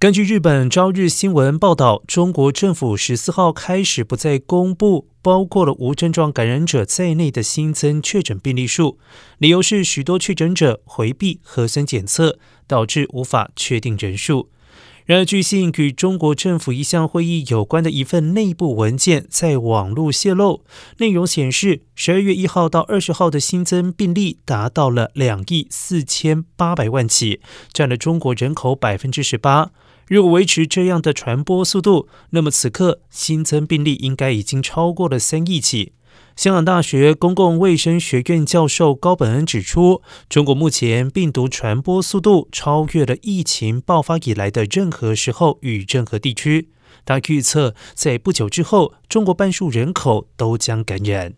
根据日本朝日新闻报道，中国政府十四号开始不再公布包括了无症状感染者在内的新增确诊病例数，理由是许多确诊者回避核酸检测，导致无法确定人数。然而，据信与中国政府一项会议有关的一份内部文件在网络泄露，内容显示，十二月一号到二十号的新增病例达到了两亿四千八百万起，占了中国人口百分之十八。如果维持这样的传播速度，那么此刻新增病例应该已经超过了三亿起。香港大学公共卫生学院教授高本恩指出，中国目前病毒传播速度超越了疫情爆发以来的任何时候与任何地区。他预测，在不久之后，中国半数人口都将感染。